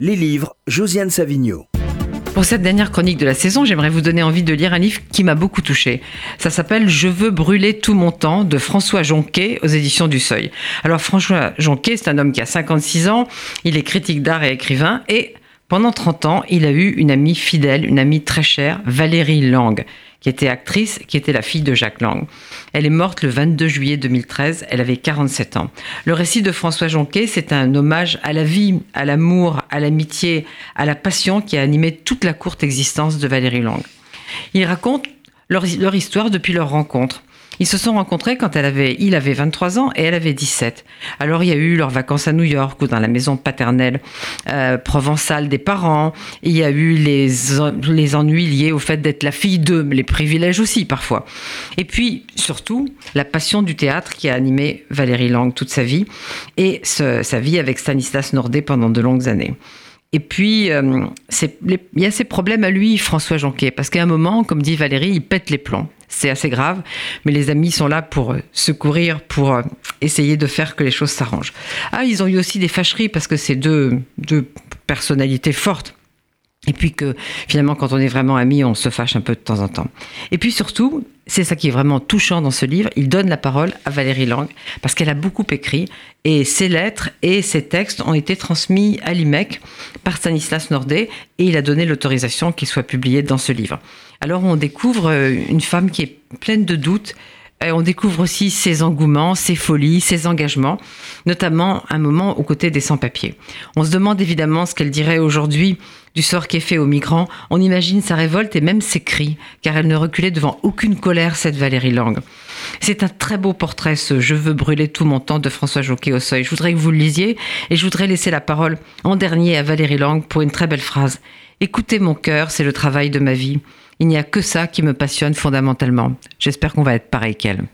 Les livres, Josiane Savigno. Pour cette dernière chronique de la saison, j'aimerais vous donner envie de lire un livre qui m'a beaucoup touché. Ça s'appelle Je veux brûler tout mon temps de François Jonquet aux éditions du Seuil. Alors François Jonquet, c'est un homme qui a 56 ans, il est critique d'art et écrivain et pendant 30 ans, il a eu une amie fidèle, une amie très chère, Valérie Lang qui était actrice, qui était la fille de Jacques Lang. Elle est morte le 22 juillet 2013, elle avait 47 ans. Le récit de François Jonquet, c'est un hommage à la vie, à l'amour, à l'amitié, à la passion qui a animé toute la courte existence de Valérie Lang. Il raconte leur, leur histoire depuis leur rencontre. Ils se sont rencontrés quand elle avait, il avait 23 ans et elle avait 17. Alors il y a eu leurs vacances à New York ou dans la maison paternelle euh, provençale des parents. Il y a eu les, les ennuis liés au fait d'être la fille d'eux, les privilèges aussi parfois. Et puis surtout la passion du théâtre qui a animé Valérie Lang toute sa vie et sa vie avec Stanislas Nordet pendant de longues années. Et puis, euh, il y a ses problèmes à lui, François Jonquet, parce qu'à un moment, comme dit Valérie, il pète les plombs c'est assez grave, mais les amis sont là pour euh, secourir, pour euh, essayer de faire que les choses s'arrangent. Ah, ils ont eu aussi des fâcheries parce que c'est deux, deux personnalités fortes. Et puis que finalement, quand on est vraiment amis, on se fâche un peu de temps en temps. Et puis surtout, c'est ça qui est vraiment touchant dans ce livre, il donne la parole à Valérie Lang, parce qu'elle a beaucoup écrit, et ses lettres et ses textes ont été transmis à l'IMEC par Stanislas Nordet, et il a donné l'autorisation qu'ils soient publiés dans ce livre. Alors on découvre euh, une femme qui est pleine de doutes, on découvre aussi ses engouements, ses folies, ses engagements, notamment un moment aux côtés des sans-papiers. On se demande évidemment ce qu'elle dirait aujourd'hui du sort qui est fait aux migrants. On imagine sa révolte et même ses cris, car elle ne reculait devant aucune colère, cette Valérie Lang. C'est un très beau portrait, ce Je veux brûler tout mon temps de François Joquet au seuil. Je voudrais que vous le lisiez et je voudrais laisser la parole en dernier à Valérie Lang pour une très belle phrase. Écoutez mon cœur, c'est le travail de ma vie. Il n'y a que ça qui me passionne fondamentalement. J'espère qu'on va être pareil qu'elle.